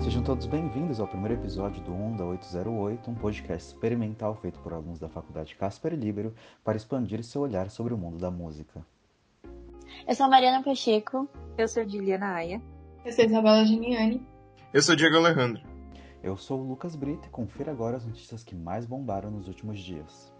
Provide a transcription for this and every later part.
Sejam todos bem-vindos ao primeiro episódio do Onda 808, um podcast experimental feito por alunos da Faculdade Casper Libero para expandir seu olhar sobre o mundo da música. Eu sou a Mariana Pacheco. Eu sou Juliana Aia. Eu sou Isabela Gimiani. Eu sou Diego Alejandro. Eu sou o Lucas Brito e confira agora as notícias que mais bombaram nos últimos dias.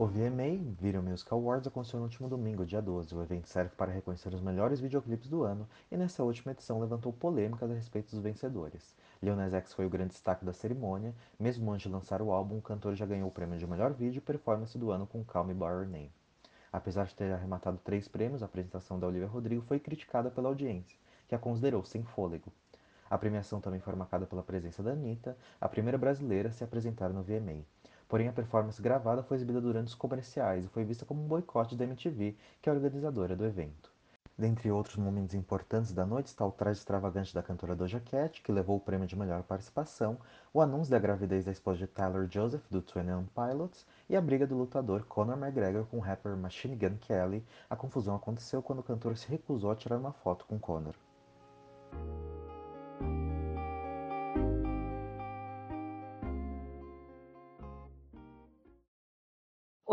O VMA, Video Music Awards, aconteceu no último domingo, dia 12. O evento serve para reconhecer os melhores videoclipes do ano e nessa última edição levantou polêmicas a respeito dos vencedores. Lil Nas X foi o grande destaque da cerimônia. Mesmo antes de lançar o álbum, o cantor já ganhou o prêmio de melhor vídeo e performance do ano com Call Me By Your Name. Apesar de ter arrematado três prêmios, a apresentação da Olivia Rodrigo foi criticada pela audiência, que a considerou sem fôlego. A premiação também foi marcada pela presença da Anitta, a primeira brasileira a se apresentar no VMA. Porém, a performance gravada foi exibida durante os comerciais e foi vista como um boicote da MTV, que é a organizadora do evento. Dentre outros momentos importantes da noite está o traje extravagante da cantora Doja Cat, que levou o prêmio de melhor participação, o anúncio da gravidez da esposa de Tyler Joseph, do Twenty One Pilots, e a briga do lutador Conor McGregor com o rapper Machine Gun Kelly. A confusão aconteceu quando o cantor se recusou a tirar uma foto com Conor.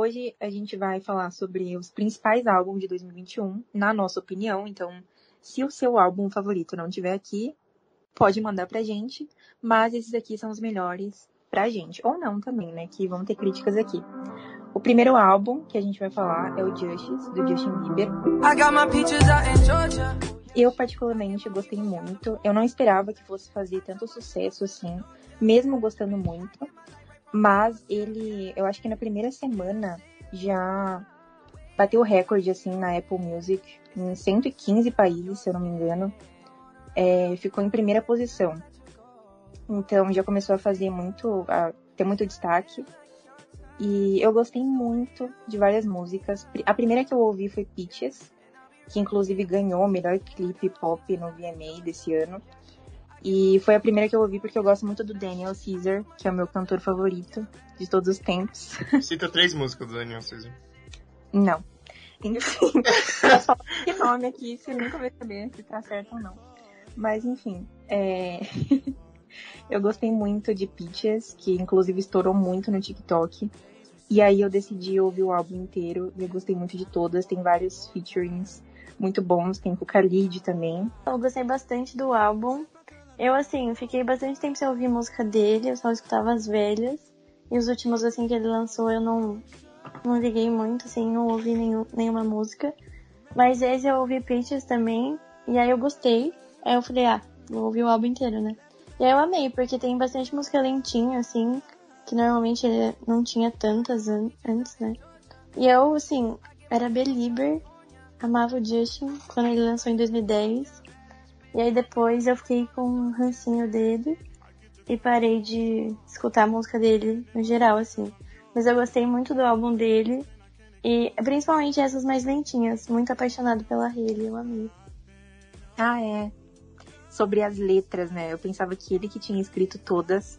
Hoje a gente vai falar sobre os principais álbuns de 2021, na nossa opinião. Então, se o seu álbum favorito não tiver aqui, pode mandar pra gente. Mas esses aqui são os melhores pra gente. Ou não também, né? Que vão ter críticas aqui. O primeiro álbum que a gente vai falar é o Justice, do Justin Bieber. Eu, particularmente, gostei muito. Eu não esperava que fosse fazer tanto sucesso assim, mesmo gostando muito. Mas ele, eu acho que na primeira semana já bateu o recorde, assim, na Apple Music, em 115 países, se eu não me engano. É, ficou em primeira posição. Então já começou a fazer muito, a ter muito destaque. E eu gostei muito de várias músicas. A primeira que eu ouvi foi Peaches, que inclusive ganhou o melhor clipe pop no VMA desse ano. E foi a primeira que eu ouvi porque eu gosto muito do Daniel Caesar, que é o meu cantor favorito de todos os tempos. Cita três músicas do Daniel Caesar. Não. Enfim, eu só que nome aqui, você nunca vai saber se tá certo ou não. Mas enfim, é... eu gostei muito de Peaches, que inclusive estourou muito no TikTok. E aí eu decidi ouvir o álbum inteiro e eu gostei muito de todas. Tem vários featurings muito bons, tem com o Khalid também. Eu gostei bastante do álbum. Eu, assim, fiquei bastante tempo sem ouvir música dele, eu só escutava as velhas. E os últimos, assim, que ele lançou, eu não, não liguei muito, assim, não ouvi nenhum, nenhuma música. Mas esse eu ouvi Peaches também, e aí eu gostei. Aí eu falei, ah, vou ouvir o álbum inteiro, né? E aí eu amei, porque tem bastante música lentinha, assim, que normalmente ele não tinha tantas an antes, né? E eu, assim, era belieber, amava o Justin quando ele lançou em 2010. E aí depois eu fiquei com um rancinho dele e parei de escutar a música dele no geral, assim. Mas eu gostei muito do álbum dele e principalmente essas mais lentinhas. Muito apaixonado pela Hailey, eu amei. Ah, é. Sobre as letras, né? Eu pensava que ele que tinha escrito todas.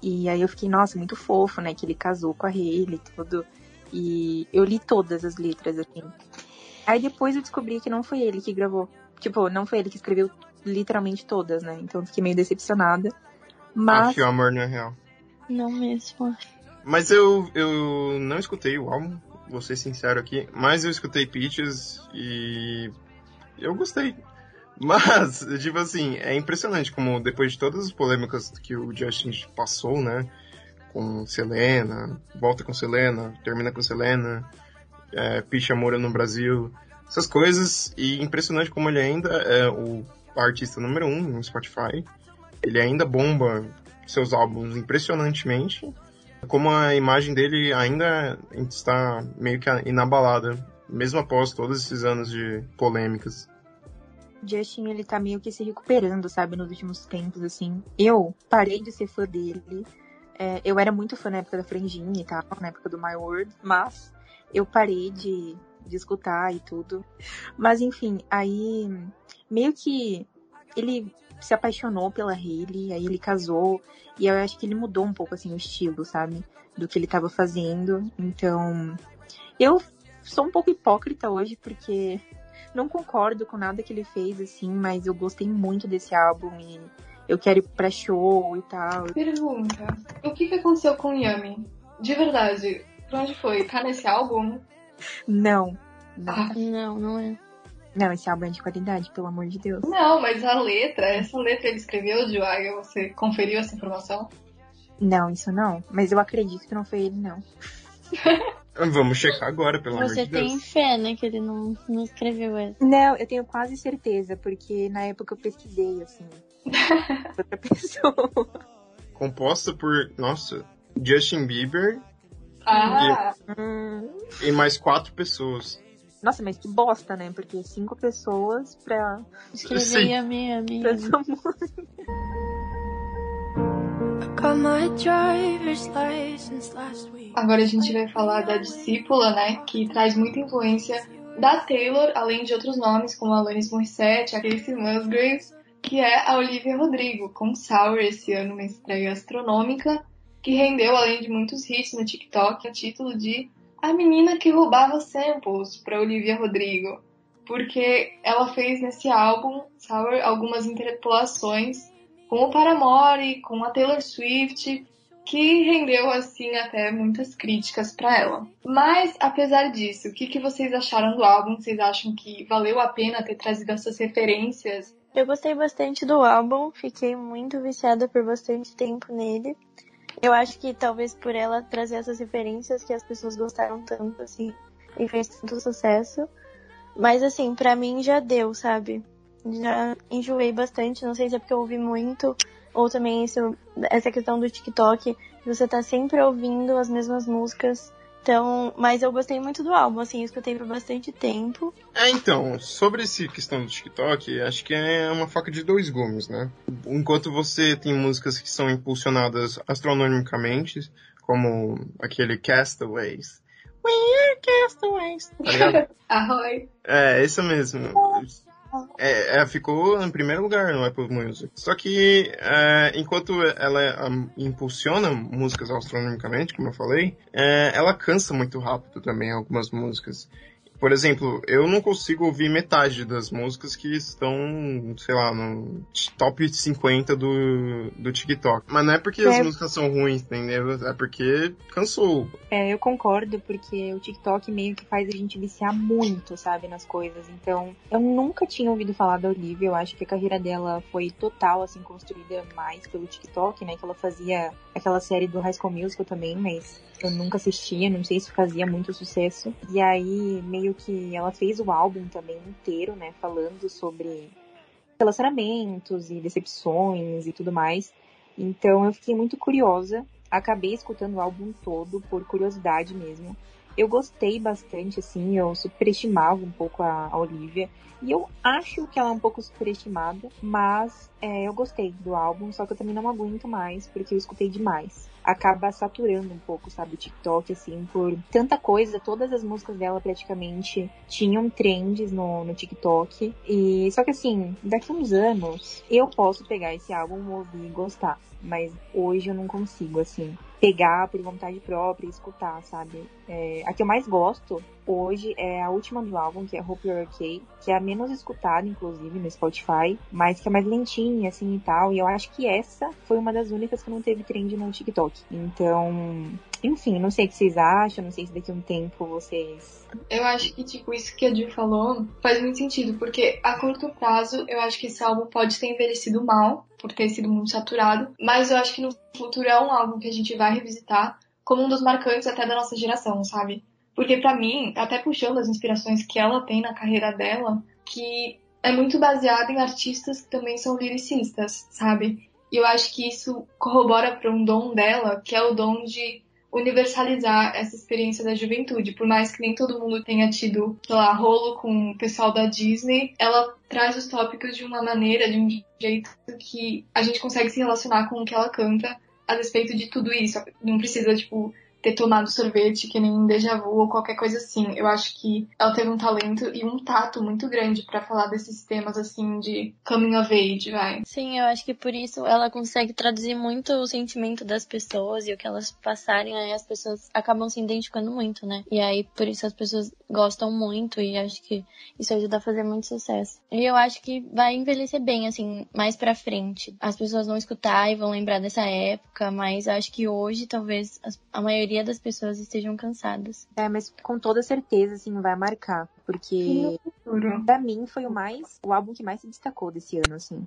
E aí eu fiquei, nossa, muito fofo, né? Que ele casou com a Hailey e tudo. E eu li todas as letras, assim. Aí depois eu descobri que não foi ele que gravou. Tipo, não foi ele que escreveu literalmente todas, né? Então eu fiquei meio decepcionada. Mas. Acho que o amor não é real. Não mesmo. Mas eu, eu não escutei o álbum, vou ser sincero aqui. Mas eu escutei Peaches e. Eu gostei. Mas, tipo assim, é impressionante como depois de todas as polêmicas que o Justin passou, né? Com Selena, volta com Selena, termina com Selena, é, Picha Moura no Brasil, essas coisas. E impressionante como ele ainda é o artista número um no Spotify. Ele ainda bomba seus álbuns impressionantemente. Como a imagem dele ainda está meio que inabalada, mesmo após todos esses anos de polêmicas. Justin, ele tá meio que se recuperando, sabe, nos últimos tempos, assim. Eu parei de ser fã dele. É, eu era muito fã na época da Franjinha e tal, na época do My World, mas eu parei de, de escutar e tudo. Mas enfim, aí meio que ele se apaixonou pela Hailey, aí ele casou, e eu acho que ele mudou um pouco assim o estilo, sabe? Do que ele tava fazendo. Então, eu sou um pouco hipócrita hoje, porque não concordo com nada que ele fez, assim, mas eu gostei muito desse álbum e eu quero ir pra show e tal. Pergunta: o que, que aconteceu com Yami? De verdade, pra onde foi? Tá nesse álbum? Não. Não, Ah, Não, não é. não esse álbum é de qualidade, pelo amor de Deus. não, mas a letra, essa letra ele escreveu, Joaga, você conferiu essa informação? Não, isso não. Mas eu acredito que não foi ele, não. Vamos checar agora, pelo amor Você de tem Deus. fé, né, que ele não, não escreveu essa. Não, eu tenho quase certeza, porque na época eu pesquisei, assim. Outra pessoa. Composta por, nossa, Justin Bieber Ah, Hum. e mais quatro pessoas. Nossa, mas que bosta, né? Porque cinco pessoas pra, driver's license last week. agora a gente vai falar da discípula, né, que traz muita influência da Taylor, além de outros nomes como Alanis Morissette, a Casey Musgraves, que é a Olivia Rodrigo, com Sour esse ano, uma estreia astronômica, que rendeu, além de muitos hits no TikTok, o título de A Menina que Roubava Samples para Olivia Rodrigo, porque ela fez nesse álbum, Sour, algumas interpolações com o Paramore, com a Taylor Swift, que rendeu assim até muitas críticas para ela. Mas apesar disso, o que, que vocês acharam do álbum? Vocês acham que valeu a pena ter trazido essas referências? Eu gostei bastante do álbum, fiquei muito viciada por bastante tempo nele. Eu acho que talvez por ela trazer essas referências que as pessoas gostaram tanto, assim, e fez tanto sucesso. Mas assim, pra mim já deu, sabe? Já enjoei bastante, não sei se é porque eu ouvi muito, ou também isso, essa questão do TikTok, você tá sempre ouvindo as mesmas músicas. Então, mas eu gostei muito do álbum, assim, eu escutei por bastante tempo. É, então, sobre essa questão do TikTok, acho que é uma faca de dois gumes, né? Enquanto você tem músicas que são impulsionadas astronomicamente, como aquele Castaways. We're castaways. Tá! É, isso mesmo. É, é, ficou em primeiro lugar no Apple Music. Só que é, enquanto ela um, impulsiona músicas astronomicamente, como eu falei, é, ela cansa muito rápido também algumas músicas. Por exemplo, eu não consigo ouvir metade das músicas que estão, sei lá, no top 50 do, do TikTok. Mas não é porque as É. músicas são ruins, entendeu? É porque cansou. É, eu concordo, porque o TikTok meio que faz a gente viciar muito, sabe, nas coisas. Então, eu nunca tinha ouvido falar da Olivia. Eu acho que a carreira dela foi total, assim, construída mais pelo TikTok, né? Que ela fazia aquela série do High School Musical também, mas eu nunca assistia, não sei se fazia muito sucesso. E aí, meio que ela fez o álbum também inteiro, né? Falando sobre relacionamentos e decepções e tudo mais. Então eu fiquei muito curiosa. Acabei escutando o álbum todo por curiosidade mesmo. Eu gostei bastante, assim, eu superestimava um pouco a, a Olivia. E eu acho que ela é um pouco superestimada, mas é, eu gostei do álbum, só que eu também não aguento mais, porque eu escutei demais. Acaba saturando um pouco, sabe, o TikTok, assim, por tanta coisa. Todas as músicas dela praticamente tinham trends no, no TikTok. E só que assim, daqui uns anos eu posso pegar esse álbum, ouvir e gostar. Mas hoje eu não consigo, assim, pegar por vontade própria e escutar, sabe? É, a que eu mais gosto hoje é a última do álbum, que é Hope You're Okay, que é a menos escutada, inclusive, no Spotify, mas que é mais lentinha, assim, e tal. E eu acho que essa foi uma das únicas que não teve trend no TikTok. Então, enfim, não sei o que vocês acham, não sei se daqui a um tempo vocês... Eu acho que, tipo, isso que a Jill falou faz muito sentido, porque a curto prazo eu acho que esse álbum pode ter envelhecido mal, por ter sido muito saturado, mas eu acho que no futuro é um álbum que a gente vai revisitar como um dos marcantes até da nossa geração, sabe? Porque pra mim, até puxando as inspirações que ela tem na carreira dela, que é muito baseada em artistas que também são lyricistas, sabe? E eu acho que isso corrobora para um dom dela, que é o dom de universalizar essa experiência da juventude. Por mais que nem todo mundo tenha tido, sei lá, rolo com o pessoal da Disney, ela traz os tópicos de uma maneira, de um jeito que a gente consegue se relacionar com o que ela canta a respeito de tudo isso. Não precisa, tipo, ter tomado sorvete que nem um déjà vu ou qualquer coisa assim. Eu acho que ela teve um talento e um tato muito grande pra falar desses temas assim de coming of age, vai. Sim, eu acho que por isso ela consegue traduzir muito o sentimento das pessoas e o que elas passarem, aí as pessoas acabam se identificando muito, né? E aí por isso as pessoas gostam muito e acho que isso ajuda a fazer muito sucesso. E eu acho que vai envelhecer bem, assim, mais pra frente. As pessoas vão escutar e vão lembrar dessa época, mas acho que hoje talvez a maioria das pessoas estejam cansadas. É, mas com toda certeza, assim, vai marcar. Porque pra mim foi o mais. o álbum que mais se destacou desse ano, assim.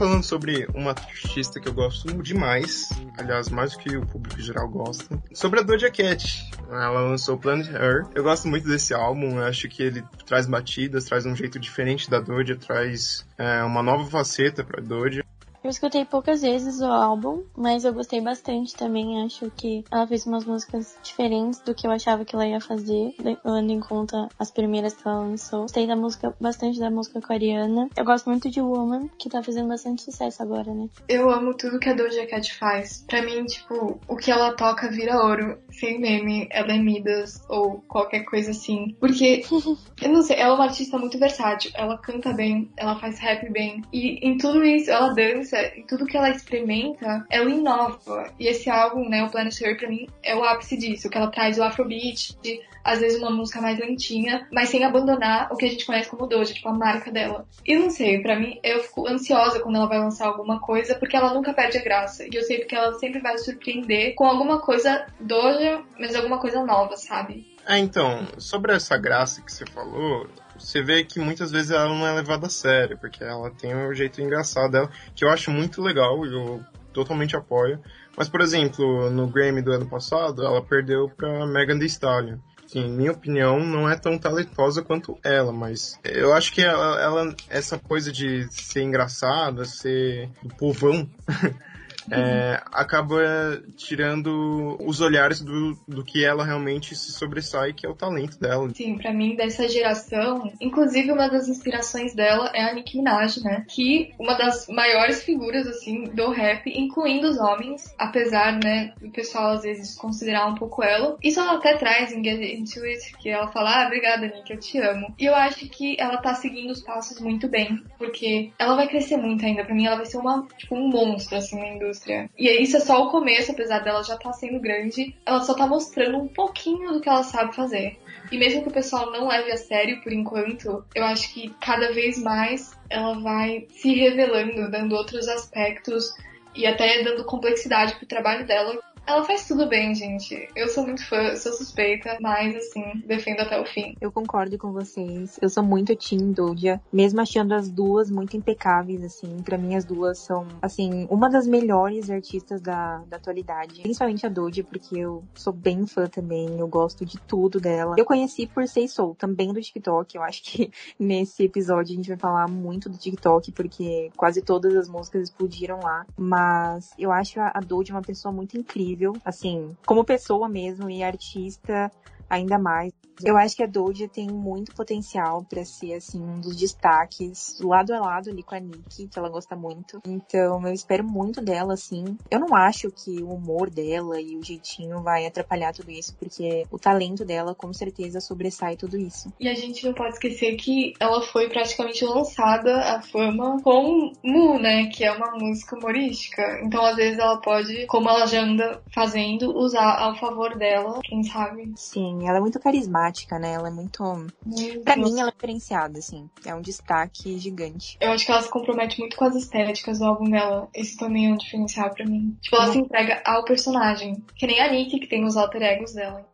Falando sobre uma artista que eu gosto demais, aliás, mais do que o público geral gosta, sobre a Doja Cat. Ela lançou Planet Her. Eu gosto muito desse álbum, eu acho que ele traz batidas, traz um jeito diferente da Doja, traz é, uma nova faceta pra Doja. Eu escutei poucas vezes o álbum, mas eu gostei bastante também. Acho que ela fez umas músicas diferentes do que eu achava que ela ia fazer, levando em conta as primeiras que ela lançou. Gostei da música, bastante da música coreana. Eu gosto muito de Woman, que tá fazendo bastante sucesso agora, né? Eu amo tudo que a Doja Cat faz. Pra mim, tipo, o que ela toca vira ouro. Sem meme, ela é Midas ou qualquer coisa assim. Porque, eu não sei, ela é uma artista muito versátil. Ela canta bem, ela faz rap bem. E em tudo isso, ela dança. Em tudo que ela experimenta, ela inova. E esse álbum, né, o Planet Her, pra mim, é o ápice disso. Que ela traz o afrobeat, às vezes uma música mais lentinha, mas sem abandonar o que a gente conhece como Doja, tipo, a marca dela. E não sei, pra mim, eu fico ansiosa quando ela vai lançar alguma coisa, porque ela nunca perde a graça. E eu sei que ela sempre vai surpreender com alguma coisa Doja, mas alguma coisa nova, sabe? Ah, então, sobre essa graça que você falou, você vê que muitas vezes ela não é levada a sério, porque ela tem um jeito engraçado dela, que eu acho muito legal e eu totalmente apoio. Mas, por exemplo, no Grammy do ano passado, ela perdeu pra Megan Thee Stallion. Que, em minha opinião, não é tão talentosa quanto ela, mas eu acho que ela, ela essa coisa de ser engraçada, ser do povão, é, acaba tirando os olhares do, do que ela realmente se sobressai, que é o talento dela. Sim, pra mim, dessa geração, inclusive uma das inspirações dela é a Nicki Minaj, né? Que uma das maiores figuras, assim, do rap, incluindo os homens, apesar, né, do pessoal às vezes considerar um pouco ela. Isso ela até traz em Get Into It, que ela fala, ah, obrigada, Nick, eu te amo. E eu acho que ela tá seguindo os passos muito bem, porque ela vai crescer muito ainda. Pra mim, ela vai ser uma, tipo, um monstro, assim, na indústria. E isso é só o começo, apesar dela já estar tá sendo grande, ela só tá mostrando um pouquinho do que ela sabe fazer. E mesmo que o pessoal não leve a sério por enquanto, eu acho que cada vez mais ela vai se revelando, dando outros aspectos e até dando complexidade pro trabalho dela. Ela faz tudo bem, gente. Eu sou muito fã, sou suspeita, mas assim, defendo até o fim. Eu concordo com vocês. Eu sou muito Team Doja, mesmo achando as duas muito impecáveis, assim. Pra mim, as duas são, assim, uma das melhores artistas da, da atualidade. Principalmente a Doja, porque eu sou bem fã também. Eu gosto de tudo dela. Eu conheci por Sei Soul, também do TikTok. Eu acho que nesse episódio a gente vai falar muito do TikTok, porque quase todas as músicas explodiram lá. Mas eu acho a Doja uma pessoa muito incrível assim, como pessoa mesmo e artista ainda mais. Eu acho que a Doja tem muito potencial para ser assim um dos destaques lado a lado ali com a Nicki, que ela gosta muito. Então, eu espero muito dela assim. Eu não acho que o humor dela e o jeitinho vai atrapalhar tudo isso, porque o talento dela com certeza sobressai tudo isso. E a gente não pode esquecer que ela foi praticamente lançada à fama com Mu, né, que é uma música humorística. Então, às vezes ela pode, como ela já anda fazendo, usar ao favor dela, quem sabe. Sim, ela é muito carismática, né? Ela é muito. Muito. Pra mim, ela é diferenciada, assim. É um destaque gigante. Eu acho que ela se compromete muito com as estéticas do álbum dela. Esse também é um diferencial pra mim. Tipo, ela se entrega ao personagem. Que nem a Nick, que tem os alter egos dela.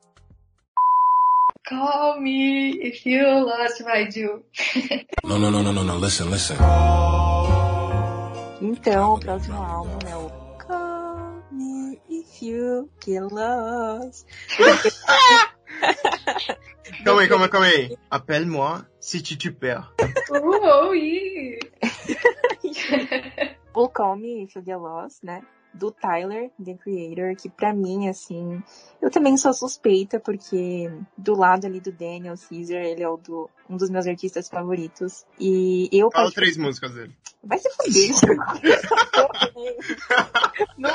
Call me if you lost my Jill. No, no, no, no, no, no. Listen, listen. Então, o próximo álbum é o Call Me If You Get Lost. Calma aí, calma aí, calma aí. Appelle-moi si tu te perds. Oh, ih. o Call Me If You Get Lost, né? do Tyler, The Creator, que pra mim, assim, eu também sou suspeita, porque do lado ali do Daniel Caesar, ele é o do, um dos meus artistas favoritos. E eu Fala três músicas dele. Vai se fuder. Não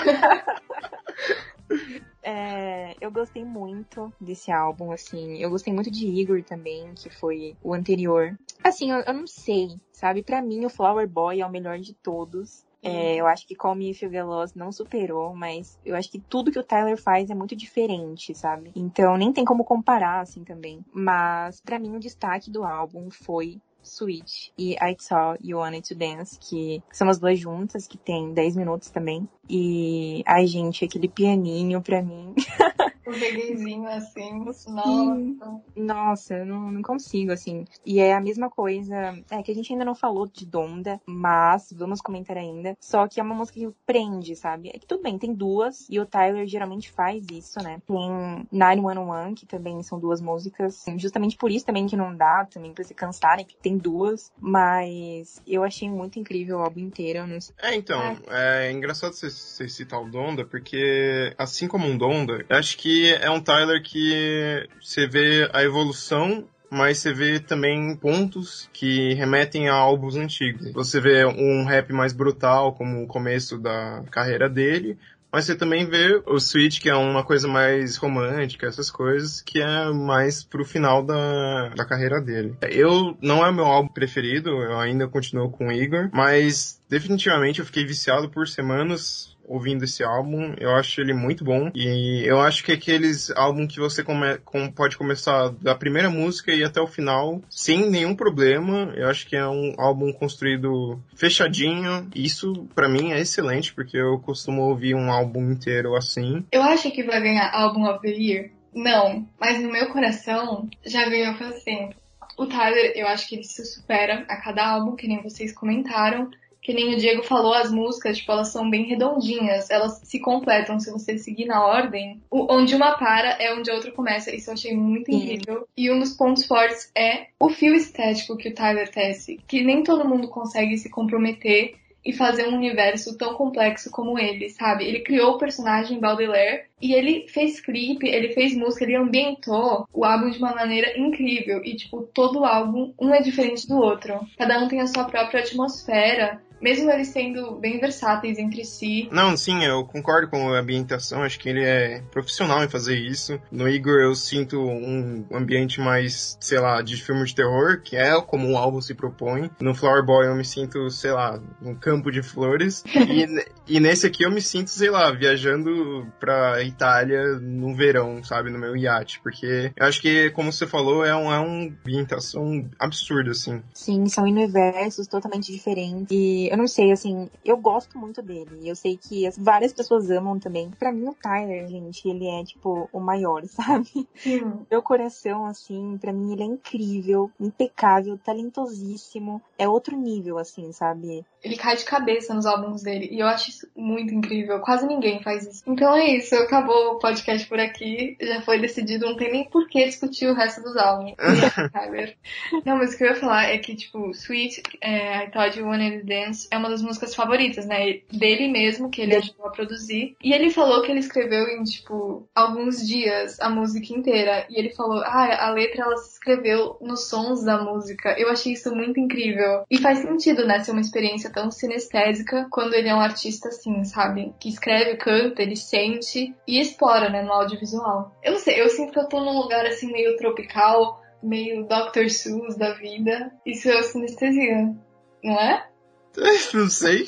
É, eu gostei muito desse álbum, assim. Eu gostei muito de Igor também, que foi o anterior. Assim, eu, eu não sei, sabe? Pra mim, o Flower Boy é o melhor de todos. É, eu acho que Call Me If You Get Lost não superou, mas eu acho que tudo que o Tyler faz é muito diferente, sabe? Então nem tem como comparar, assim, também. Mas pra mim o destaque do álbum foi Sweet e I Saw You Wanted to Dance, que são as duas juntas, que tem 10 minutos também. E, ai gente, aquele pianinho pra mim. O reguezinho assim. Sim. Nossa. Nossa, eu não, não consigo, assim. E é a mesma coisa. É que a gente ainda não falou de Donda, mas vamos comentar ainda. Só que é uma música que prende, sabe? É que tudo bem, tem duas, e o Tyler geralmente faz isso, né? Tem 911, que também são duas músicas. Justamente por isso também que não dá, também pra se cansarem, que tem duas. Mas eu achei muito incrível o álbum inteiro. Não sei. É, então, é engraçado você, você citar o Donda, porque assim como um Donda, eu acho que é um Tyler que você vê a evolução, mas você vê também pontos que remetem a álbuns antigos. Você vê um rap mais brutal, como o começo da carreira dele, mas você também vê o Switch, que é uma coisa mais romântica, essas coisas, que é mais pro final da, da carreira dele. Eu, não é meu álbum preferido, eu ainda continuo com o Igor, mas definitivamente eu fiquei viciado por semanas ouvindo esse álbum. Eu acho ele muito bom. E eu acho que é aqueles álbuns que você come, com, pode começar da primeira música e até o final sem nenhum problema. Eu acho que é um álbum construído fechadinho. Isso para mim é excelente, porque eu costumo ouvir um álbum inteiro assim. Eu acho que vai ganhar Album of the Year. Não, mas no meu coração já ganhou faz tempo. O Tyler, eu acho que ele se supera a cada álbum, que nem vocês comentaram. Que nem o Diego falou, as músicas, tipo, elas são bem redondinhas, elas se completam se você seguir na ordem. O- onde uma para é onde a outra começa. Isso eu achei muito incrível. E um dos pontos fortes é o fio estético que o Tyler tece, que nem todo mundo consegue se comprometer e fazer um universo tão complexo como ele, sabe? Ele criou o personagem Baudelaire e ele fez clipe, ele fez música, ele ambientou o álbum de uma maneira incrível. E, tipo, todo álbum, um é diferente do outro. Cada um tem a sua própria atmosfera, mesmo eles sendo bem versáteis entre si. Não, sim, eu concordo com a ambientação, acho que ele é profissional em fazer isso. No Igor eu sinto um ambiente mais, sei lá, de filme de terror, que é como o álbum se propõe. No Flower Boy eu me sinto, sei lá, num campo de flores. e, e nesse aqui eu me sinto, sei lá, viajando pra Itália no verão, sabe, no meu iate. Porque eu acho que, como você falou, é, um, é uma ambientação absurda, assim. Sim, são universos totalmente diferentes. E eu não sei, assim, eu gosto muito dele. Eu sei que as, várias pessoas amam também. Pra mim, o Tyler, gente, ele é, tipo, o maior, sabe? Sim. Meu coração, assim, pra mim ele é incrível, impecável, talentosíssimo. É outro nível, assim, sabe? Ele cai de cabeça nos álbuns dele. E eu acho isso muito incrível. Quase ninguém faz isso. Então é isso. Acabou o podcast por aqui. Já foi decidido. Não tem nem por que discutir o resto dos álbuns. Não, mas o que eu ia falar é que, tipo, Sweet, é, I Thought You Wanted to Dance é uma das músicas favoritas, né? Dele mesmo, que ele ajudou a produzir. E ele falou que ele escreveu em, tipo, alguns dias a música inteira. E ele falou, ah, a letra ela se escreveu nos sons da música. Eu achei isso muito incrível. E faz sentido, né? Ser uma experiência tão sinestésica quando ele é um artista assim, sabe? Que escreve, canta, ele sente e explora, né? No audiovisual. Eu não sei, eu sinto que eu tô num lugar assim meio tropical, meio Dr. Seuss da vida. Isso é sinestesia, não é? Não sei.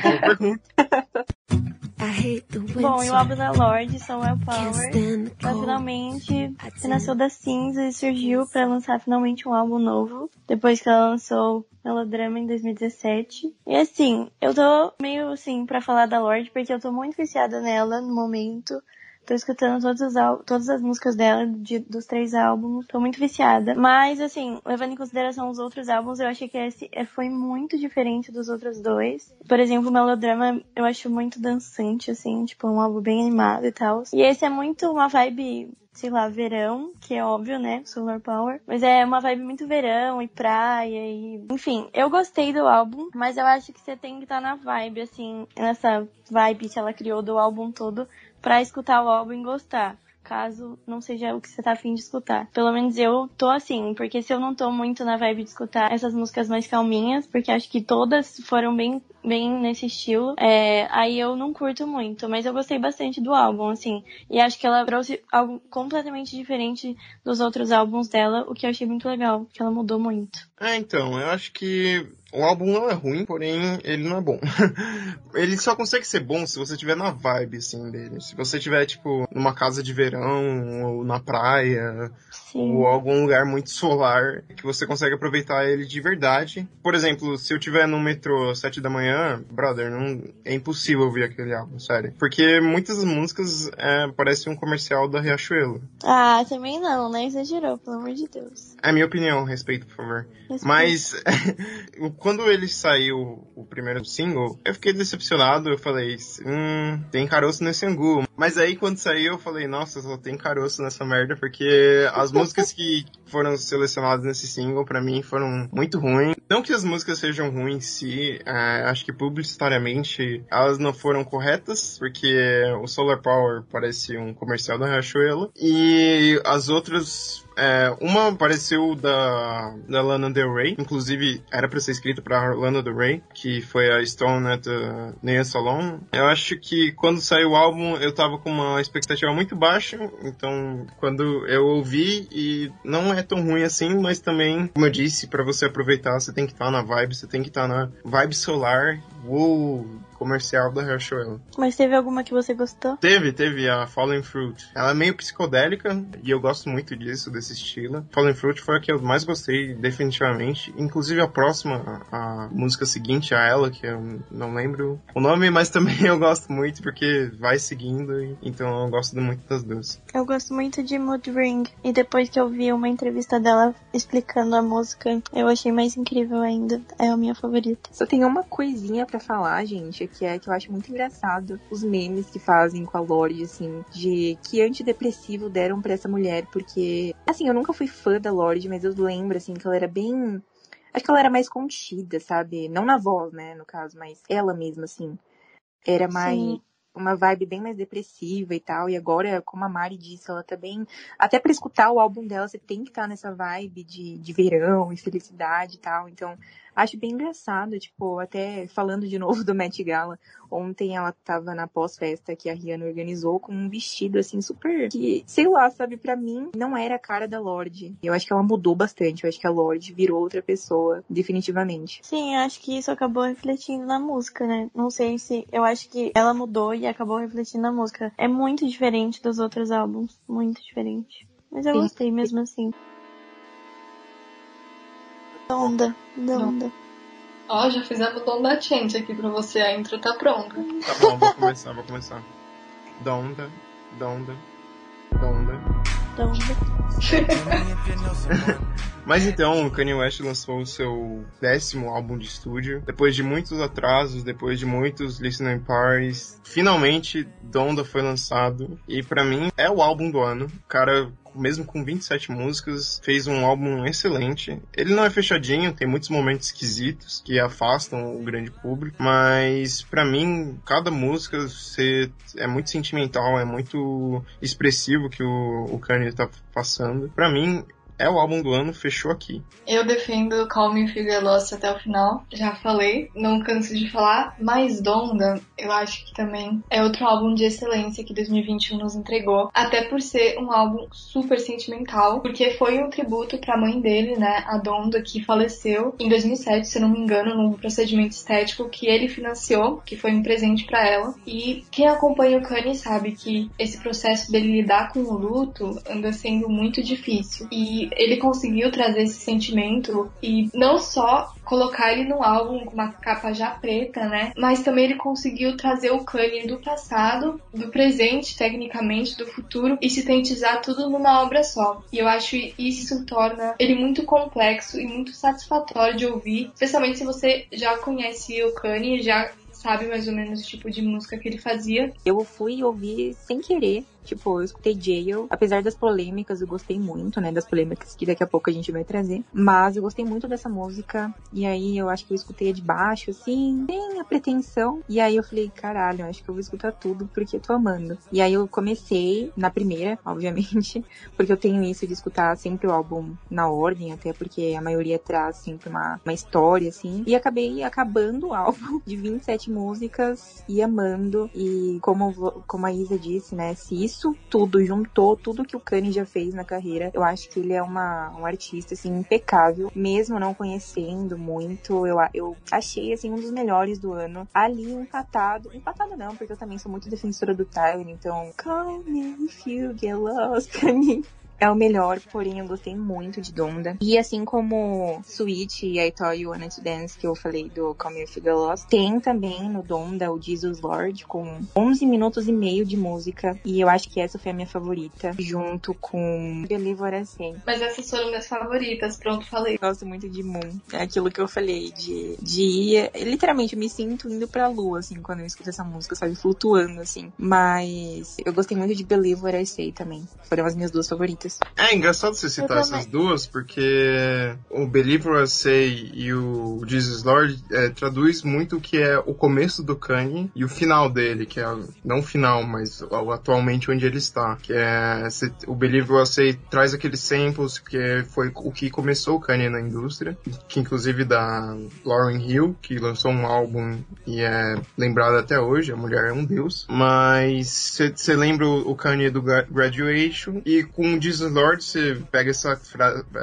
Boa pergunta. Bom, e o álbum da Lorde, Can't Power, ela cold. finalmente renasceu das cinzas e surgiu pra lançar finalmente um álbum novo, depois que ela lançou Melodrama em 2017. E assim, eu tô meio assim pra falar da Lorde, porque eu tô muito viciada nela no momento. Tô escutando todas as, todas as músicas dela, de, dos três álbuns. Tô muito viciada. Mas, assim, levando em consideração os outros álbuns, eu achei que esse é, foi muito diferente dos outros dois. Por exemplo, o Melodrama eu acho muito dançante, assim, tipo, um álbum bem animado e tal. E esse é muito uma vibe sei lá, verão, que é óbvio, né? Solar Power. Mas é uma vibe muito verão e praia e. Enfim, eu gostei do álbum, mas eu acho que você tem que estar tá na vibe, assim, nessa vibe que ela criou do álbum todo pra escutar o álbum e gostar caso não seja o que você tá afim de escutar. Pelo menos eu tô assim, porque se eu não tô muito na vibe de escutar essas músicas mais calminhas, porque acho que todas foram bem, bem nesse estilo, é, aí eu não curto muito, mas eu gostei bastante do álbum, assim, e acho que ela trouxe algo completamente diferente dos outros álbuns dela, o que eu achei muito legal, que ela mudou muito. É, então, eu acho que o álbum não é ruim, porém ele não é bom. ele só consegue ser bom se você tiver na vibe, assim, dele. Se você tiver, tipo, numa casa de verão, ou na praia, Sim. ou algum lugar muito solar, que você consegue aproveitar ele de verdade. Por exemplo, se eu tiver no metrô às sete da manhã, brother, não, é impossível ouvir aquele álbum, sério. Porque muitas músicas é, parecem um comercial da Riachuelo. Ah, também não, né? Exagerou, pelo amor de Deus. É a minha opinião, respeito, por favor. Respeito. Mas quando ele saiu o primeiro single, eu fiquei decepcionado. Eu falei, hum, tem caroço nesse angu. Mas aí quando saiu, eu falei, nossa, só tem caroço nessa merda, porque as músicas que foram selecionadas nesse single, para mim, foram muito ruins. Não que as músicas sejam ruins em si, é, acho que publicitariamente elas não foram corretas, porque o Solar Power parece um comercial da Riachuelo. E as outras é, uma apareceu da, da Lana Del Rey, inclusive era pra ser escrita pra Lana Del Rey, que foi a Stone at the Nea Salon. Eu acho que quando saiu o álbum eu tava com uma expectativa muito baixa, então quando eu ouvi e não é tão ruim assim, mas também, como eu disse, para você aproveitar você tem que estar tá na vibe, você tem que estar tá na vibe solar. Uou, comercial da Riachuelo. Mas teve alguma que você gostou? Teve, teve a Fallen Fruit. Ela é meio psicodélica e eu gosto muito disso, desse estilo. Fallen Fruit foi a que eu mais gostei, definitivamente. Inclusive a próxima, a, a música seguinte a ela, que eu não lembro o nome, mas também eu gosto muito porque vai seguindo, então eu gosto muito das duas. Eu gosto muito de Mood Ring e depois que eu vi uma entrevista dela explicando a música, eu achei mais incrível ainda. É a minha favorita. Só tem uma coisinha para falar, gente, que é que eu acho muito engraçado os memes que fazem com a Lorde, assim, de que antidepressivo deram para essa mulher, porque, assim, eu nunca fui fã da Lorde, mas eu lembro, assim, que ela era bem. Acho que ela era mais contida, sabe? Não na voz, né, no caso, mas ela mesma, assim. Era mais. Sim uma vibe bem mais depressiva e tal. E agora, como a Mari disse, ela também. Até para escutar o álbum dela, você tem que estar tá nessa vibe de, de verão e felicidade e tal. Então, Acho bem engraçado, tipo, até falando de novo do Met Gala, ontem ela tava na pós-festa que a Rihanna organizou com um vestido assim super que, sei lá, sabe, para mim não era a cara da Lorde. Eu acho que ela mudou bastante, eu acho que a Lorde virou outra pessoa, definitivamente. Sim, acho que isso acabou refletindo na música, né? Não sei se eu acho que ela mudou e acabou refletindo na música. É muito diferente dos outros álbuns, muito diferente. Mas eu Sim. gostei mesmo assim. Onda, onda. Ó, já fizemos o da Change aqui pra você, a intro tá pronta. Tá bom, vou começar, vou começar. Donda, donda, donda. Donda. Mas então, o Kanye West lançou o seu décimo álbum de estúdio. Depois de muitos atrasos, depois de muitos listening parties, finalmente Donda foi lançado. E para mim é o álbum do ano. O cara mesmo com 27 músicas, fez um álbum excelente. Ele não é fechadinho, tem muitos momentos esquisitos que afastam o grande público, mas para mim, cada música é muito sentimental, é muito expressivo que o, o Kanye tá passando. Para mim, é o álbum do ano, fechou aqui. Eu defendo Call Me You Lost até o final, já falei, não canso de falar, mas Donda, eu acho que também é outro álbum de excelência que 2021 nos entregou, até por ser um álbum super sentimental, porque foi um tributo para a mãe dele, né, a Donda, que faleceu em 2007, se não me engano, num procedimento estético que ele financiou, que foi um presente para ela. E quem acompanha o Kanye sabe que esse processo dele lidar com o luto anda sendo muito difícil. E ele conseguiu trazer esse sentimento e não só colocar ele num álbum com uma capa já preta, né? Mas também ele conseguiu trazer o Kanye do passado, do presente, tecnicamente, do futuro e sintetizar tudo numa obra só. E eu acho isso torna ele muito complexo e muito satisfatório de ouvir, especialmente se você já conhece o Kanye, já sabe mais ou menos o tipo de música que ele fazia. Eu fui ouvir sem querer Tipo, eu escutei Jail. Apesar das polêmicas, eu gostei muito, né? Das polêmicas que daqui a pouco a gente vai trazer. Mas eu gostei muito dessa música. E aí eu acho que eu escutei de baixo, assim, sem a pretensão. E aí eu falei, caralho, acho que eu vou escutar tudo porque eu tô amando. E aí eu comecei na primeira, obviamente, porque eu tenho isso de escutar sempre o álbum na ordem, até porque a maioria traz sempre uma, uma história, assim. E acabei acabando o álbum de 27 músicas e amando. E como, como a Isa disse, né? Se isso isso tudo juntou tudo que o Kanye já fez na carreira. Eu acho que ele é uma, um artista, assim, impecável. Mesmo não conhecendo muito, eu, eu achei, assim, um dos melhores do ano. Ali, empatado. Empatado não, porque eu também sou muito defensora do Tyler, então... Me if you get lost, Kanye é o melhor, porém eu gostei muito de Donda. E assim como Sweet e I Thought You Wanted to Dance, que eu falei do Come If You Lost, tem também no Donda o Jesus Lord, com 11 minutos e meio de música. E eu acho que essa foi a minha favorita, junto com Believe What I Say. Mas essas foram minhas favoritas, pronto, falei. Gosto muito de Moon. É aquilo que eu falei, de, de ir... Literalmente, eu me sinto indo pra lua, assim, quando eu escuto essa música, sabe? Flutuando, assim. Mas eu gostei muito de Believe What I Say também. Foram as minhas duas favoritas. É engraçado você citar essas duas, porque o Believer Say e o Jesus Lord é, traduz muito o que é o começo do Kanye e o final dele, que é não o final, mas atualmente onde ele está. Que é o Believer Say traz aqueles samples que foi o que começou o Kanye na indústria, que inclusive da Lauren Hill, que lançou um álbum e é lembrado até hoje, a mulher é um deus. Mas você lembra o Kanye do Graduation e com o Jesus Lord, você pega essa,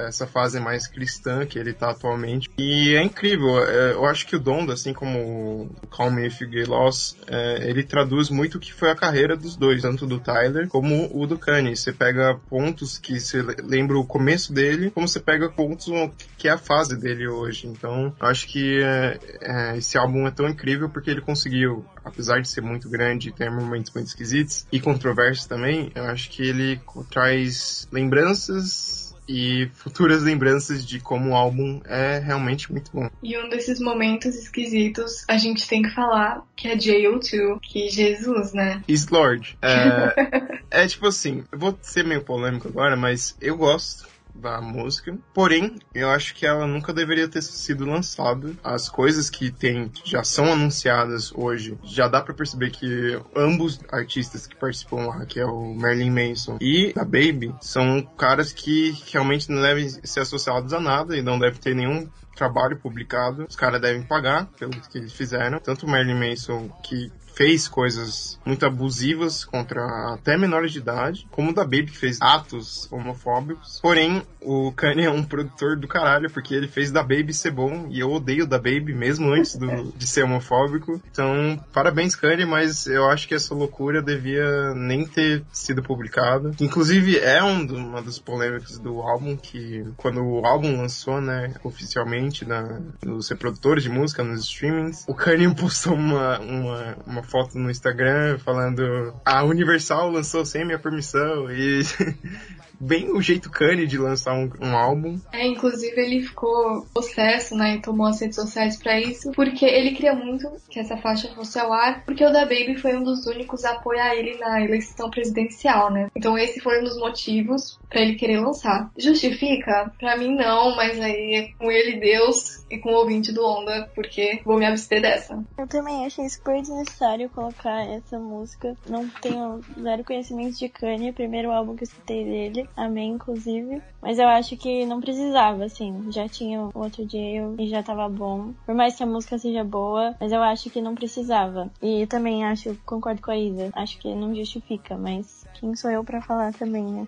essa fase mais cristã que ele tá atualmente. E é incrível. É, eu acho que o Donda, assim como o Call Me If You Get Lost, é, ele traduz muito o que foi a carreira dos dois, tanto do Tyler como o do Kanye. Você pega pontos que você lembra o começo dele, como você pega pontos que é a fase dele hoje. Então, acho que é, esse álbum é tão incrível porque ele conseguiu, apesar de ser muito grande e ter momentos muito esquisitos e controversos também, eu acho que ele traz lembranças e futuras lembranças de como o álbum é realmente muito bom. E um desses momentos esquisitos a gente tem que falar que é JO2, que Jesus, né? Is Lord. É, é tipo assim, eu vou ser meio polêmico agora, mas eu gosto da música. Porém, eu acho que ela nunca deveria ter sido lançada. As coisas que tem já são anunciadas hoje, já dá para perceber que ambos artistas que participam lá, que é o Marilyn Manson e a Baby, são caras que realmente não devem ser associados a nada e não devem ter nenhum trabalho publicado. Os caras devem pagar pelo que eles fizeram. Tanto o Marilyn Manson, que fez coisas muito abusivas contra até menores de idade, como o da Baby, que fez atos homofóbicos. Porém, o Kanye é um produtor do caralho, porque ele fez da Baby ser bom, e eu odeio da Baby mesmo antes do, de ser homofóbico. Então, parabéns, Kanye, mas eu acho que essa loucura devia nem ter sido publicada. Inclusive, é um do, uma das polêmicas do álbum, que quando o álbum lançou, né, oficialmente na, nos reprodutores de música, nos streamings, o Kanye postou uma, uma, uma uma foto no Instagram falando a Universal lançou sem minha permissão e bem o jeito Kanye de lançar um, um, álbum. É, inclusive ele ficou possesso, né, e tomou as redes sociais para isso, porque ele queria muito que essa faixa fosse ao ar, porque o da Baby foi um dos únicos a apoiar ele na eleição presidencial, né? Então esse foi um dos motivos para ele querer lançar. Justifica? Para mim não, mas aí é com ele Deus e com o ouvinte do Onda, porque vou me abster dessa. Eu também achei super desnecessário colocar essa música. Não tenho zero conhecimento de Kanye, primeiro álbum que eu escutei dele. Amém, inclusive. Mas eu acho que não precisava, assim. Já tinha outro Jail e já tava bom. Por mais que a música seja boa, mas eu acho que não precisava. E também acho, concordo com a Isa. Acho que não justifica, mas quem sou eu para falar também, né?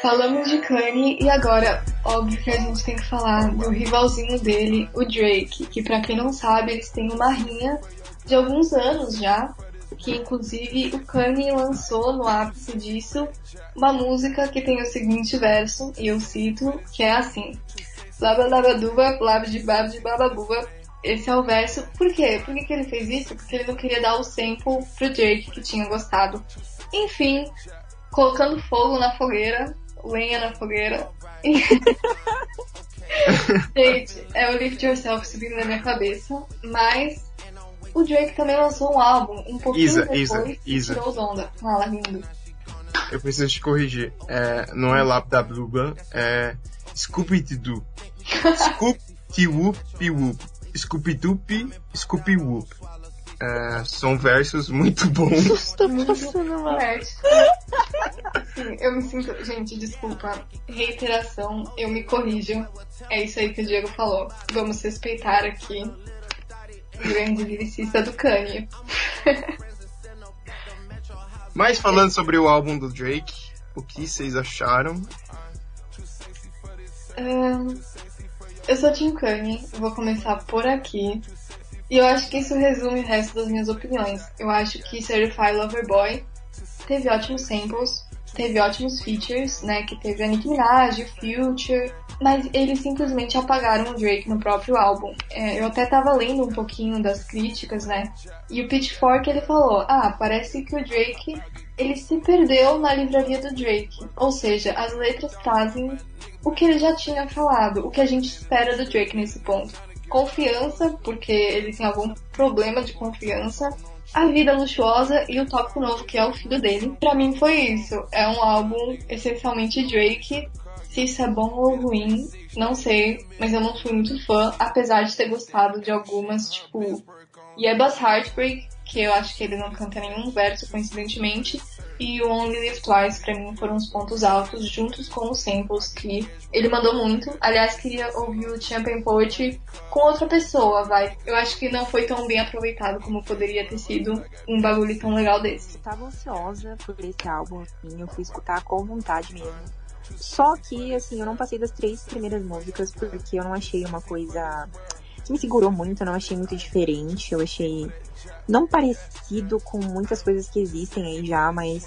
Falamos de Kanye e agora óbvio que a gente tem que falar do rivalzinho dele, o Drake, que pra quem não sabe, eles têm uma rinha de alguns anos já, que inclusive o Kanye lançou no ápice disso uma música que tem o seguinte verso, e eu cito, que é assim: Labalabaduba, blabdibabdi bababuba. Esse é o verso. Por quê? Por que, que ele fez isso? Porque ele não queria dar o sample pro Drake, que tinha gostado. Enfim, colocando fogo na fogueira, lenha na fogueira. Gente, é o Lift Yourself subindo na minha cabeça, mas o Drake também lançou um álbum um pouquinho Isa, depois Isa, Isa. tirou onda. Fala, lindo. Eu preciso te corrigir. É, não é Labdabluba, é Scooby-Doo. Scoop-Ti-Whoop-Whoop. Scooby-Doop, Scooby-Whoop. É, são versos muito bons. Tá passando mal. Sim, eu me sinto. Gente, desculpa. Reiteração, eu me corrijo. É isso aí que o Diego falou. Vamos respeitar aqui o grande lyricista do Kanye. Mas falando sobre o álbum do Drake, o que vocês acharam? Ahn, eu sou Tim Kanye, vou começar por aqui. E eu acho que isso resume o resto das minhas opiniões. Eu acho que Certified Lover Boy teve ótimos samples, teve ótimos features, né? Que teve a Nicki Minaj, o Future, mas eles simplesmente apagaram o Drake no próprio álbum. É, eu até tava lendo um pouquinho das críticas, né? E o Pitchfork ele falou: Ah, parece que o Drake ele se perdeu na livraria do Drake. Ou seja, as letras trazem o que ele já tinha falado, o que a gente espera do Drake nesse ponto. Confiança, porque ele tem algum problema de confiança. A vida luxuosa e o tópico novo, que é o filho dele. Pra mim foi isso. É um álbum essencialmente Drake. Se isso é bom ou ruim, não sei, mas eu não fui muito fã, apesar de ter gostado de algumas, tipo Yeba's Heartbreak, que eu acho que ele não canta nenhum verso, coincidentemente, e o Only Live Twice, pra mim, foram os pontos altos, juntos com os samples que ele mandou muito. Aliás, queria ouvir o Champion Poetry com outra pessoa, vai. Eu acho que não foi tão bem aproveitado como poderia ter sido um bagulho tão legal desse. Eu tava ansiosa por esse álbum, assim, eu fui escutar com vontade mesmo. Só que, assim, eu não passei das três primeiras músicas porque eu não achei uma coisa que me segurou muito, eu não achei muito diferente, eu achei não parecido com muitas coisas que existem aí já, mas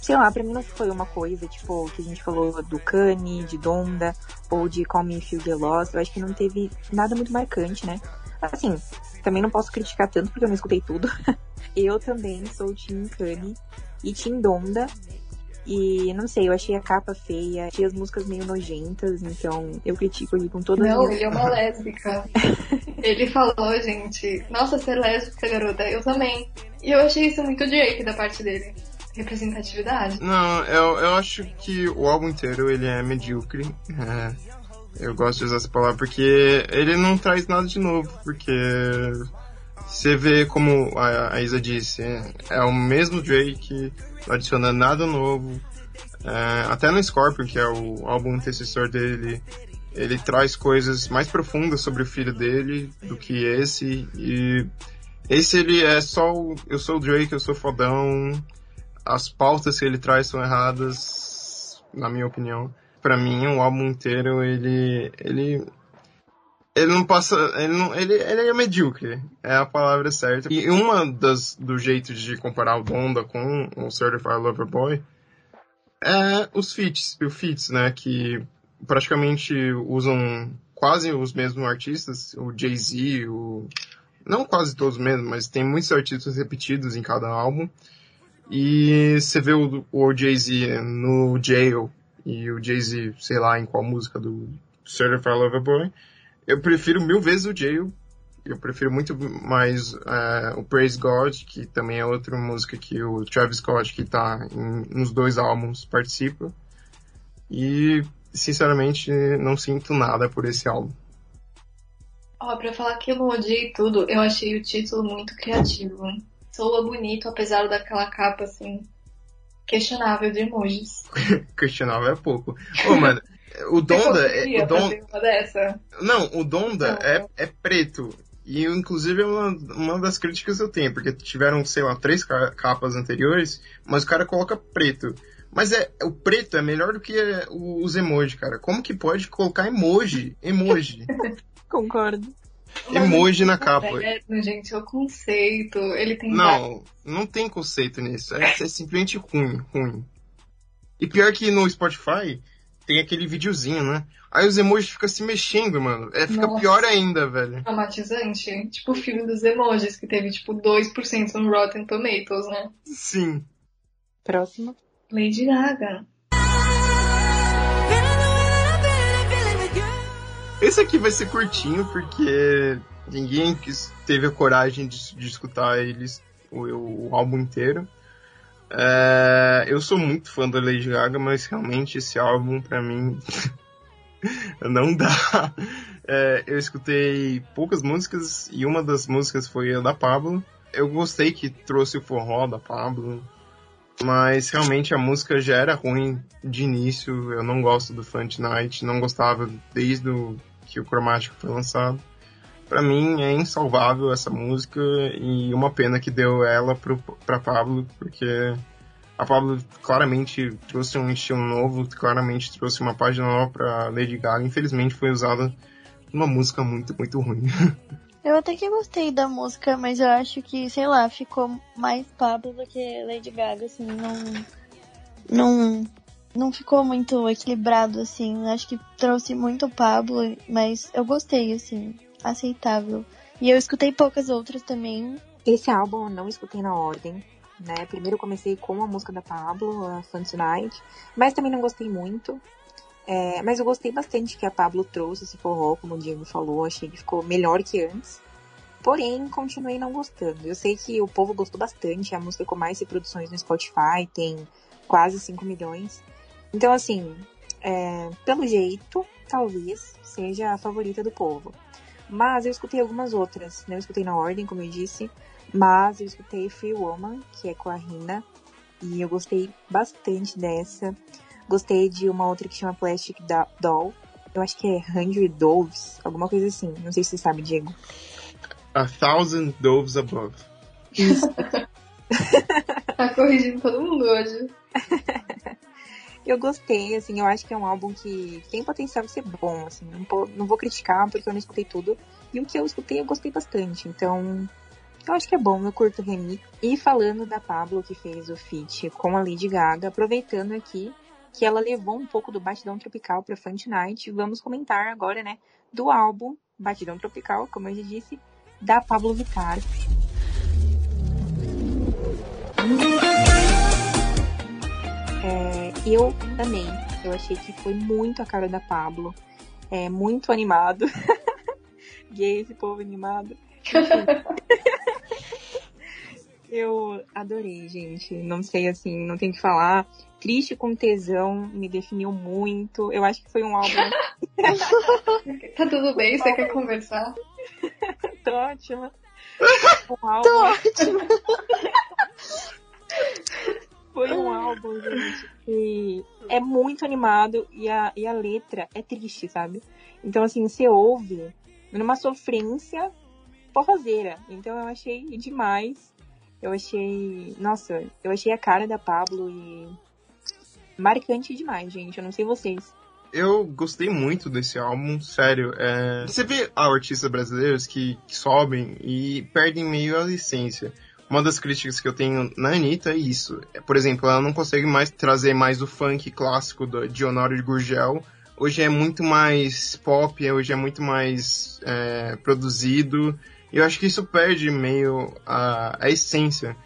sei lá, pra mim não foi uma coisa, tipo, que a gente falou do Kanye, de Donda, ou de Call Me You Get Lost, eu acho que não teve nada muito marcante, né? Assim, também não posso criticar tanto porque eu não escutei tudo. eu também sou Team Kanye e Team Donda, e não sei, eu achei a capa feia, achei as músicas meio nojentas, então eu critico ele com todas Não, as ele é uma lésbica. ele falou, gente, nossa, ser lésbica, garota, eu também. E eu achei isso muito Drake da parte dele. Representatividade. Não, eu, eu acho que o álbum inteiro ele é medíocre. É, eu gosto de usar essa palavra porque ele não traz nada de novo, porque você vê como a, a Isa disse, é o mesmo Drake, não adiciona nada novo. É, até no Scorpion, que é o álbum antecessor dele, ele traz coisas mais profundas sobre o filho dele do que esse. E esse ele é só o, eu sou o Drake, eu sou fodão. As pautas que ele traz são erradas, na minha opinião. Pra mim, o álbum inteiro ele ele ele não passa, ele não, ele, ele é medíocre, é a palavra certa. E uma das dos jeitos de comparar o Donda com o Certified Lover Boy é os feats, os feats, né, que praticamente usam quase os mesmos artistas, o Jay-Z, o não quase todos mesmo, mas tem muitos artistas repetidos em cada álbum. E você vê o, o Jay-Z no Jail e o Jay-Z, sei lá, em qual música do Certified Lover Boy. Eu prefiro mil vezes o Jail. Eu prefiro muito mais é, o Praise God, que também é outra música que o Travis Scott, que tá em, nos dois álbuns, participa. E, sinceramente, não sinto nada por esse álbum. Ó, pra falar que eu não odiei tudo, eu achei o título muito criativo. Soa bonito, apesar daquela capa, assim, questionável de emojis. Questionável é pouco. Ô, mano, o Donda... É- o Don... fazer uma dessa. Não, o Donda Não. é, é preto. E inclusive é uma, uma das críticas que eu tenho, porque tiveram, sei lá, três ca- capas anteriores, mas o cara coloca preto. Mas é, o preto é melhor do que é, os emojis, cara. Como que pode colocar emoji? Emoji. Concordo. emoji na capa. É, gente, é o conceito. Ele tem. Não, não tem conceito nisso. É, é simplesmente ruim, ruim. E pior que no Spotify tem aquele videozinho, né? Aí os emojis ficam se mexendo, mano. É, fica Nossa. pior ainda, velho. Traumatizante. Tipo o filme dos emojis, que teve tipo 2% no Rotten Tomatoes, né? Sim. Próximo. Lady Gaga. Esse aqui vai ser curtinho, porque ninguém teve a coragem de, de escutar eles, o, o álbum inteiro. É, eu sou muito fã da Lady Gaga, mas realmente esse álbum, pra mim, não dá. É, eu escutei poucas músicas e uma das músicas foi a da Pablo. Eu gostei que trouxe o forró da Pablo, mas realmente a música já era ruim de início. Eu não gosto do Funk Night, não gostava desde que o Cromático foi lançado. Pra mim é insalvável essa música e uma pena que deu ela pro, pra Pablo, porque a Pablo claramente trouxe um estilo novo, claramente trouxe uma página nova pra Lady Gaga. Infelizmente foi usada numa música muito, muito ruim. Eu até que gostei da música, mas eu acho que, sei lá, ficou mais Pablo do que Lady Gaga, assim, não. Não. Não ficou muito equilibrado, assim. Acho que trouxe muito Pablo, mas eu gostei, assim, aceitável. E eu escutei poucas outras também. Esse álbum eu não escutei na ordem, né? Primeiro comecei com a música da Pablo, a Fun Tonight, mas também não gostei muito. É, mas eu gostei bastante que a Pablo trouxe esse forró, como o Diego falou, achei que ficou melhor que antes. Porém, continuei não gostando. Eu sei que o povo gostou bastante, é a música com mais reproduções no Spotify, tem quase 5 milhões. Então, assim, é, pelo jeito, talvez seja a favorita do povo. Mas eu escutei algumas outras, não escutei na ordem, como eu disse, mas eu escutei Free Woman, que é com a Rina, e eu gostei bastante dessa. Gostei de uma outra que chama Plastic Doll. Eu acho que é Hundred Doves, alguma coisa assim. Não sei se você sabe, Diego. A Thousand Doves Above. Tá corrigindo todo mundo hoje. Eu gostei, assim, eu acho que é um álbum que tem potencial de ser bom, assim. Não, po- não vou criticar porque eu não escutei tudo. E o que eu escutei eu gostei bastante. Então, eu acho que é bom, eu curto o remix. E falando da Pablo, que fez o feat com a Lady Gaga, aproveitando aqui que ela levou um pouco do Batidão Tropical pra Fun Night, vamos comentar agora, né, do álbum Batidão Tropical, como eu já disse, da Pablo Vittar. É, eu amei. Eu achei que foi muito a cara da Pablo. É muito animado. Gay esse povo animado. eu adorei, gente. Não sei assim, não tem o que falar. Triste com tesão, me definiu muito. Eu acho que foi um álbum Tá tudo bem? Você quer conversar? Tô ótima. Um álbum... Tô ótimo. Foi um álbum, gente, que é muito animado e a, e a letra é triste, sabe? Então, assim, você ouve numa sofrência forrozeira. Então, eu achei demais. Eu achei. Nossa, eu achei a cara da Pablo e. Marcante demais, gente. Eu não sei vocês. Eu gostei muito desse álbum, sério. é, Você vê artistas brasileiros que, que sobem e perdem meio a essência. Uma das críticas que eu tenho na Anitta é isso. Por exemplo, ela não consegue mais trazer mais o funk clássico do, de Honório Gurgel. Hoje é muito mais pop, hoje é muito mais é, produzido. E eu acho que isso perde meio a, a essência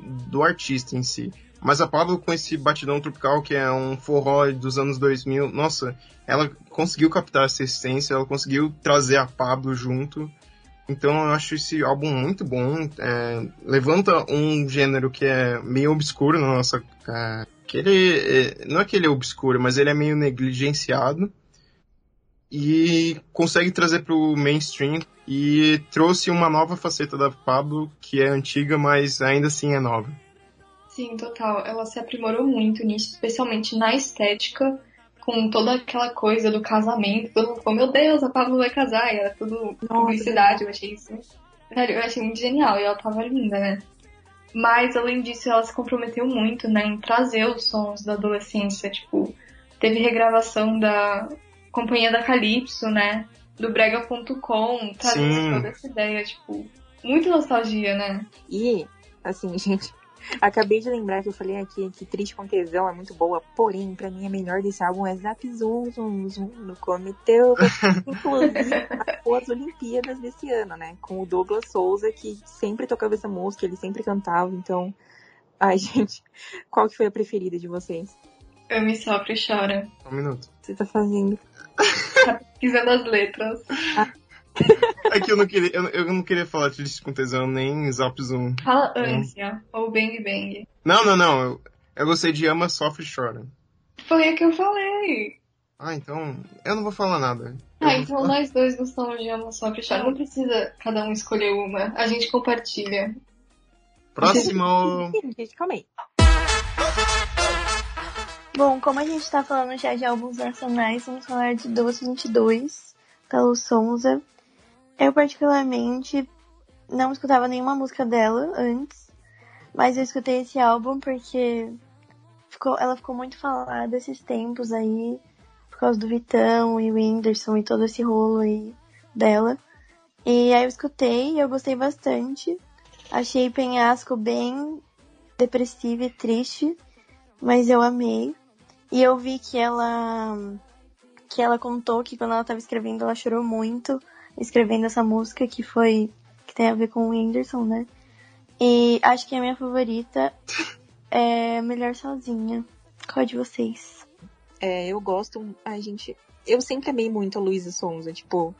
do artista em si. Mas a Pablo com esse batidão tropical, que é um forró dos anos 2000, nossa, ela conseguiu captar essa essência, ela conseguiu trazer a Pablo junto. Então eu acho esse álbum muito bom. é, levanta um gênero que é meio obscuro na nossa. É, que ele, é, não é que ele é obscuro, mas ele é meio negligenciado. E consegue trazer pro mainstream. E trouxe uma nova faceta da Pablo, que é antiga, mas ainda assim é nova. Sim, total. Ela se aprimorou muito nisso, especialmente na estética, com toda aquela coisa do casamento. Todo mundo falou, meu Deus, a Pablo vai casar. E era tudo publicidade, eu achei isso. Sério, eu achei muito genial. E ela tava linda, né? Mas, além disso, ela se comprometeu muito, né, em trazer os sons da adolescência. Tipo, teve regravação da Companhia da Calypso, né, do Brega.com, trazendo toda essa ideia, tipo, muito nostalgia, né? E, assim, gente, acabei de lembrar que eu falei aqui que Triste com Tesão é muito boa, porém, pra mim a melhor desse álbum é Zap Zoom Zoom Zoom no Comiteu, inclusive as Olimpíadas desse ano, né? Com o Douglas Souza, que sempre tocava essa música, ele sempre cantava, então. Ai, gente, qual que foi a preferida de vocês? Ame Sofre e Chora. Um minuto. Você tá fazendo? Pisando as letras. É que eu não queria, eu, eu não queria falar triste com tesão nem Zap Zoom. Fala Hum. ânsia ou Bang Bang. Não, não, não. Eu, eu gostei de Ama, Sofre e Chora. Foi a que eu falei. Ah, então. Eu não vou falar nada. Eu Ah, vou então falar- nós dois gostamos de Ama Sofre e Chora. Não precisa cada um escolher uma. A gente compartilha. Próximo. Gente, calma aí. Bom, como a gente tá falando já de álbuns nacionais, vamos falar de Doce 22, da Lu Sonza. Eu particularmente não escutava nenhuma música dela antes, mas eu escutei esse álbum porque ficou, ela ficou muito falada esses tempos aí, por causa do Vitão e o Whindersson e todo esse rolo aí dela. E aí eu escutei e eu gostei bastante. Achei Penhasco bem depressivo e triste, mas eu amei. E eu vi que ela que ela contou que quando ela estava escrevendo, ela chorou muito escrevendo essa música que foi que tem a ver com o Whindersson, né? E acho que a minha favorita é Melhor Sozinha. Qual de vocês? É, eu gosto, a gente, eu sempre amei muito a Luísa Sonza, tipo,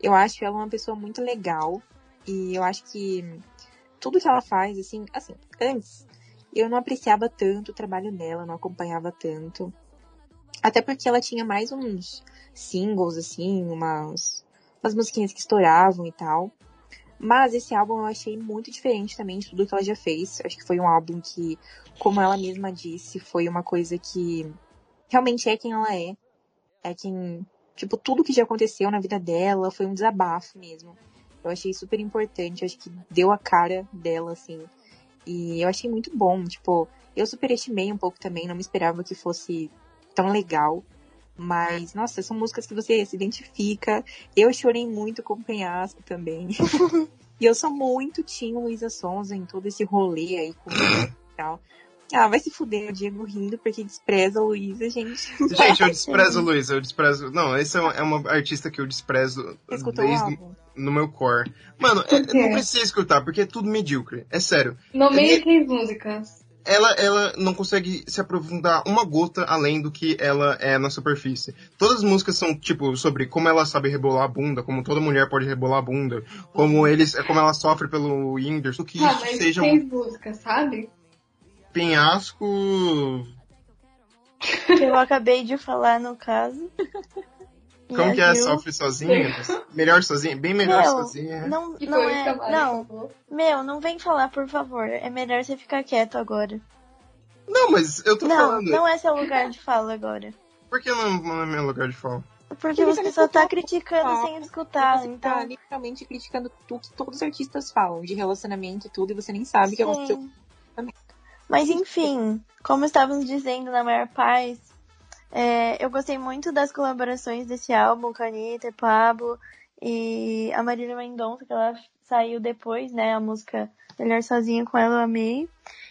eu acho ela uma pessoa muito legal e eu acho que tudo que ela faz, assim, assim, antes eu não apreciava tanto o trabalho dela, não acompanhava tanto. Até porque ela tinha mais uns singles, assim, umas, umas musiquinhas que estouravam e tal. Mas esse álbum eu achei muito diferente também de tudo que ela já fez. Acho que foi um álbum que, como ela mesma disse, foi uma coisa que realmente é quem ela é. É quem. Tipo, tudo que já aconteceu na vida dela foi um desabafo mesmo. Eu achei super importante, acho que deu a cara dela, assim. E eu achei muito bom, tipo, eu superestimei um pouco também, não me esperava que fosse tão legal. Mas, nossa, são músicas que você se identifica. Eu chorei muito com o Penhasco também. e eu sou muito Tim Luísa Sonza em todo esse rolê aí com e tal. Ah, vai se fuder o Diego rindo porque despreza a Luísa, gente. Gente, eu desprezo a Luísa, eu desprezo. Não, essa é uma, é uma artista que eu desprezo Você escutou desde no meu core. Mano, é- quê? não precisa escutar, porque é tudo medíocre. É sério. Nomeie três músicas. Ela, ela não consegue se aprofundar uma gota além do que ela é na superfície. Todas as músicas são, tipo, sobre como ela sabe rebolar a bunda, como toda mulher pode rebolar a bunda, como eles, como ela sofre pelo Whindersson, que Ah, isso mas seja um três músicas, sabe? penhasco. Eu acabei de falar no caso. Como que é? Sofre sozinha? Melhor sozinha? Bem melhor Meu, sozinha. Não, Que não é. Não, falou. meu, não vem falar, por favor. É melhor você ficar quieto agora. Não, mas eu tô Não, falando. não é seu lugar de fala agora. Por que não, não é meu lugar de fala? Porque você você só tá criticando sem escutar, você tá então. literalmente criticando tudo que todos os artistas falam, de relacionamento e tudo, e você nem sabe que é o seu. Mas enfim, como estávamos dizendo na maior paz, é, eu gostei muito das colaborações desse álbum com a Anitta, Pablo e a Marília Mendonça, que ela saiu depois, né? A música Melhor Sozinha com ela eu amei.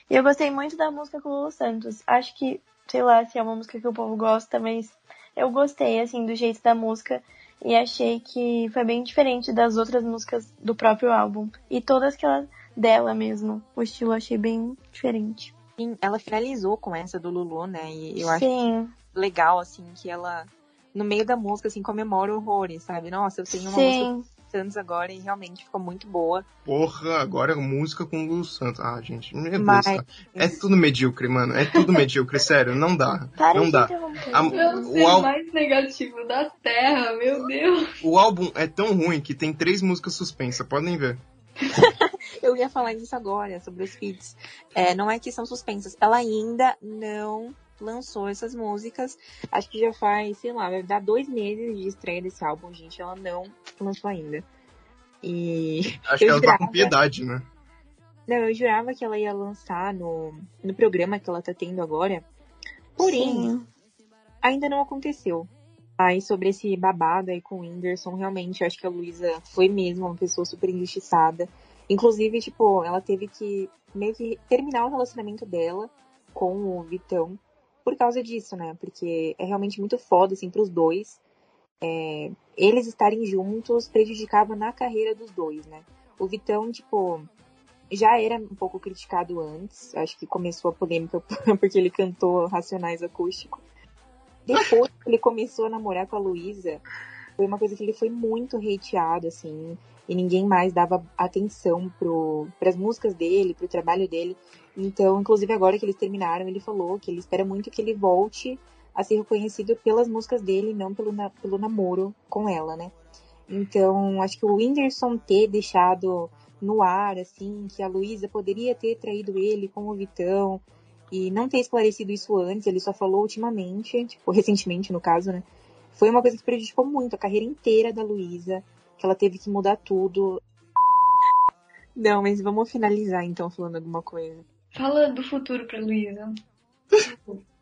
E eu gostei muito da música com o Lulu Santos. Acho que, sei lá, se é uma música que o povo gosta, mas eu gostei, assim, do jeito da música. E achei que foi bem diferente das outras músicas do próprio álbum. E todas que ela dela mesmo. O estilo eu achei bem diferente. Sim, ela finalizou com essa do Lulu, né? E eu acho Sim, legal, assim, que ela, no meio da música, assim, comemora horrores, sabe? Nossa, eu tenho uma música sim. com Santos agora e realmente ficou muito boa. Porra, agora é música com o Lulu Santos. Ah, gente, meu Deus. Mas-. É tudo medíocre, mano. É tudo medíocre, sério. Não dá. Para não dá. A- É o álbum- mais negativo da Terra, meu Deus. O álbum é tão ruim que tem três músicas suspensas, podem ver. Eu ia falar disso agora, sobre os feats. É, não é que são suspensas. Ela ainda não lançou essas músicas. Acho que já faz, sei lá, vai dar dois meses de estreia desse álbum, gente. Ela não lançou ainda. E Acho que ela tá com piedade, né? Não, eu jurava que ela ia lançar no, no programa que ela tá tendo agora. Porém, Sim. ainda não aconteceu. Aí sobre esse babado aí com o Whindersson, realmente, eu acho que a Luísa foi mesmo uma pessoa super injustiçada. Inclusive, tipo, ela teve que meio que terminar o relacionamento dela com o Vitão por causa disso, né? Porque é realmente muito foda, assim, pros dois. É, eles estarem juntos prejudicava na carreira dos dois, né? O Vitão, tipo, já era um pouco criticado antes. Acho que começou a polêmica porque ele cantou Racionais Acústico. Depois que ele começou a namorar com a Luísa, foi uma coisa que ele foi muito hateado, assim. E ninguém mais dava atenção pro, pras músicas dele, pro trabalho dele. Então, inclusive agora que eles terminaram, ele falou que ele espera muito que ele volte a ser reconhecido pelas músicas dele, não pelo, na- pelo namoro com ela, né? Então, acho que o Whindersson ter deixado no ar, assim, que a Luísa poderia ter traído ele com o Vitão e não ter esclarecido isso antes, ele só falou ultimamente, tipo, recentemente no caso, né? Foi uma coisa que prejudicou muito a carreira inteira da Luísa, que ela teve que mudar tudo. Não, mas vamos finalizar então falando alguma coisa. Fala do futuro pra Luísa.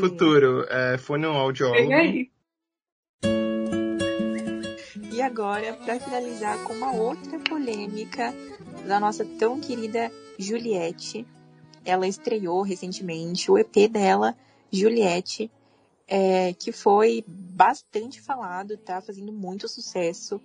Futuro, é, fonoaudiólogo. Pega aí. E agora, para finalizar com uma outra polêmica da nossa tão querida Juliette. Ela estreou recentemente o EP dela, Juliette, é, que foi bastante falado, tá fazendo muito sucesso.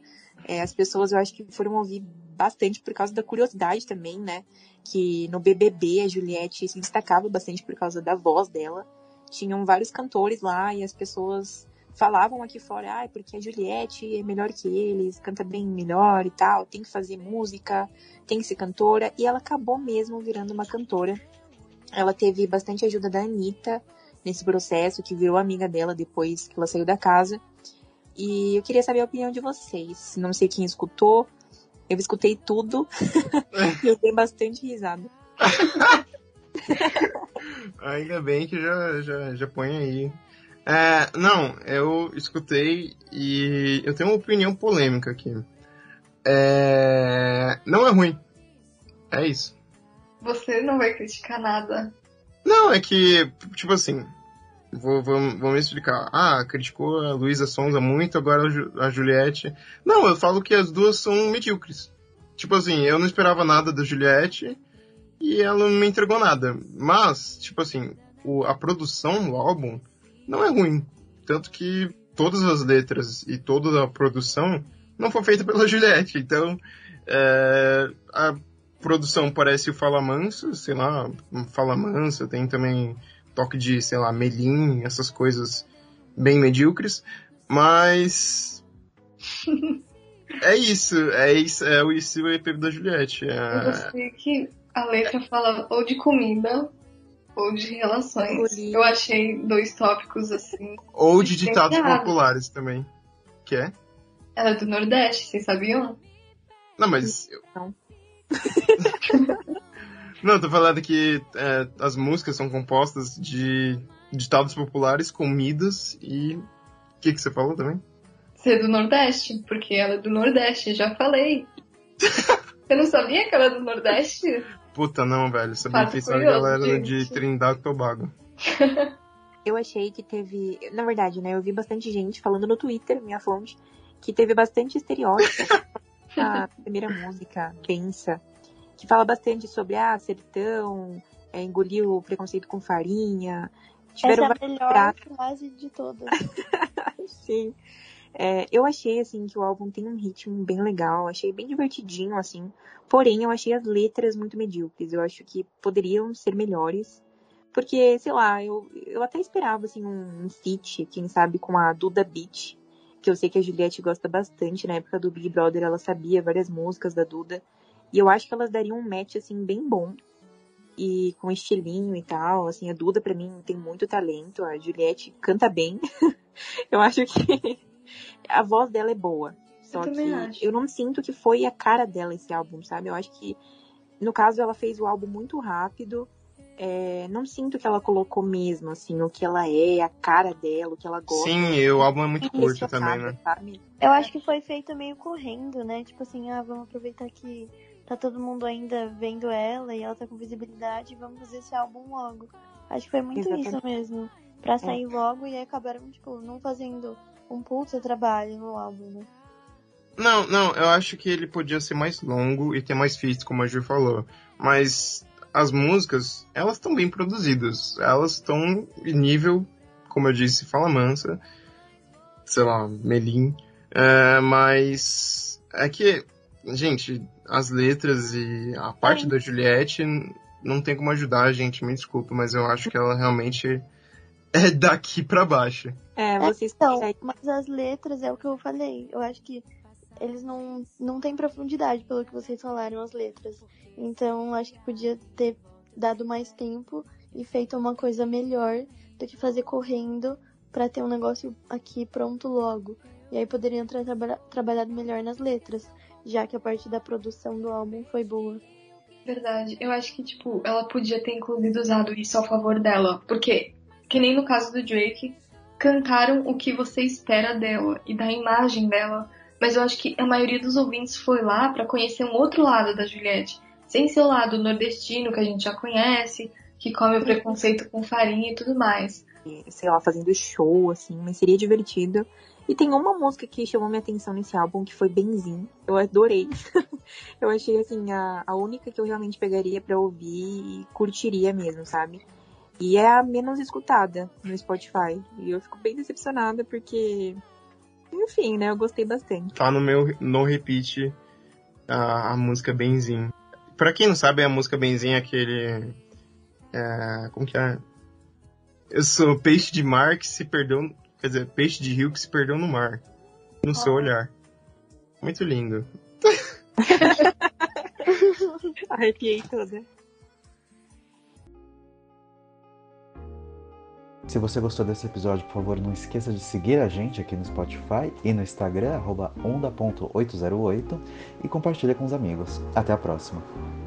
É, as pessoas eu acho que foram ouvir bastante por causa da curiosidade também, né? Que no BBB a Juliette se destacava bastante por causa da voz dela. Tinham vários cantores lá e as pessoas falavam aqui fora, ah, porque a Juliette é melhor que eles, canta bem melhor e tal, tem que fazer música, tem que ser cantora. E ela acabou mesmo virando uma cantora. Ela teve bastante ajuda da Anitta nesse processo, que virou amiga dela depois que ela saiu da casa. E eu queria saber a opinião de vocês. Não sei quem escutou, eu escutei tudo. e eu dei bastante risada. Ainda bem que já, já, já põe aí. É, não, eu escutei e eu tenho uma opinião polêmica aqui. É, não é ruim. É isso. Você não vai criticar nada. Não, é que, tipo assim, vou, me explicar. Ah, criticou a Luísa Sonza muito, agora a Juliette. Não, eu falo que as duas são medíocres. Tipo assim, eu não esperava nada da Juliette e ela não me entregou nada. Mas, tipo assim, o, a produção do álbum não é ruim. Tanto que todas as letras e toda a produção não foi feita pela Juliette. Então, é, a produção parece o Fala Manso, sei lá, Fala Manso, tem também toque de, sei lá, Melim, essas coisas bem medíocres, mas é isso, é isso, é o isso o EP da Juliette. Eu É, gostei que a letra fala ou de comida ou de relações. Eu achei dois tópicos assim. ou de ditados populares também. Que é? Ela é do Nordeste, vocês sabiam? Não, mas. Não. Não, tô falando que é, as músicas são compostas de ditados populares, comidas e. O que, que você falou também? Ser do Nordeste, porque ela é do Nordeste, já falei. Você não sabia que ela é do Nordeste? Puta, não, velho. Sabia Fato que isso é a curioso, galera de gente. Trindade e Tobago. Eu achei que teve. Na verdade, né? Eu vi bastante gente falando no Twitter, minha fonte, que teve bastante estereótipo na primeira música, Pensa, que fala bastante sobre ah, sertão, é, engolir o preconceito com farinha. Essa Tiveram é a melhor frases, frase de todas. sim. É, eu achei, assim, que o álbum tem um ritmo bem legal, achei bem divertidinho, assim. Porém, eu achei as letras muito medíocres. Eu acho que poderiam ser melhores. Porque, sei lá, eu, eu até esperava, assim, um, um feat, quem sabe, com a Duda Beat. Que eu sei que a Juliette gosta bastante. Na época do Big Brother, ela sabia várias músicas da Duda. E eu acho que elas dariam um match, assim, bem bom. E com estilinho e tal. Assim, a Duda, pra mim, tem muito talento. A Juliette canta bem. eu acho que a voz dela é boa. Só Eu que acho. eu não sinto que foi a cara dela esse álbum, sabe? Eu acho que, no caso, ela fez o álbum muito rápido é, não sinto que ela colocou mesmo, assim, o que ela é, a cara dela, o que ela gosta. Sim, o álbum é muito Isso, curto também, sabe, né? sabe? Eu acho que foi feito meio correndo, né? Tipo assim, ah, vamos aproveitar que tá todo mundo ainda vendo ela e ela tá com visibilidade, vamos fazer esse álbum logo. Acho que foi muito Exatamente. isso mesmo. Pra sair logo e aí acabaram, tipo, não fazendo um puta trabalho no álbum, né? Não, não, eu acho que ele podia ser mais longo e ter mais feats, como a Ju falou. Mas as músicas, elas estão bem produzidas. Elas estão em nível, como eu disse, Fala Mansa, sei lá, Melim. É, mas é que, gente, as letras e a parte É. da Juliette não tem como ajudar a gente, me desculpa, mas eu acho que ela realmente é daqui pra baixo. É, vocês Então, conseguem. mas as letras é o que eu falei. Eu acho que eles não, não têm profundidade pelo que vocês falaram, as letras. Então, acho que podia ter dado mais tempo e feito uma coisa melhor do que fazer correndo pra ter um negócio aqui pronto logo. E aí poderiam ter traba- trabalhado melhor nas letras, já que a parte da produção do álbum foi boa. Verdade. Eu acho que, tipo, ela podia ter, inclusive, usado isso a favor dela. Porque, que nem no caso do Drake, cantaram o que você espera dela e da imagem dela. Mas eu acho que a maioria dos ouvintes foi lá pra conhecer um outro lado da Juliette. Sem ser o lado nordestino, que a gente já conhece, que come o preconceito com farinha e tudo mais. sei lá, fazendo show, assim, mas seria divertido. E tem uma música que chamou minha atenção nesse álbum, que foi Benzin. Eu adorei. eu achei, assim, a, a única que eu realmente pegaria pra ouvir e curtiria mesmo, sabe? E é a menos escutada no Spotify. E eu fico bem decepcionada porque, enfim, né, eu gostei bastante. Tá no meu no repeat a, a música Benzin. Pra quem não sabe, a música Benzin é aquele. É, como que é? Eu sou peixe de mar que se perdeu. Quer dizer, peixe de rio que se perdeu no mar. No seu olhar. Muito lindo. Arrepiei toda. Se você gostou desse episódio, por favor, não esqueça de seguir a gente aqui no Spotify e no Instagram, arroba onda.808 e compartilha com os amigos. Até a próxima!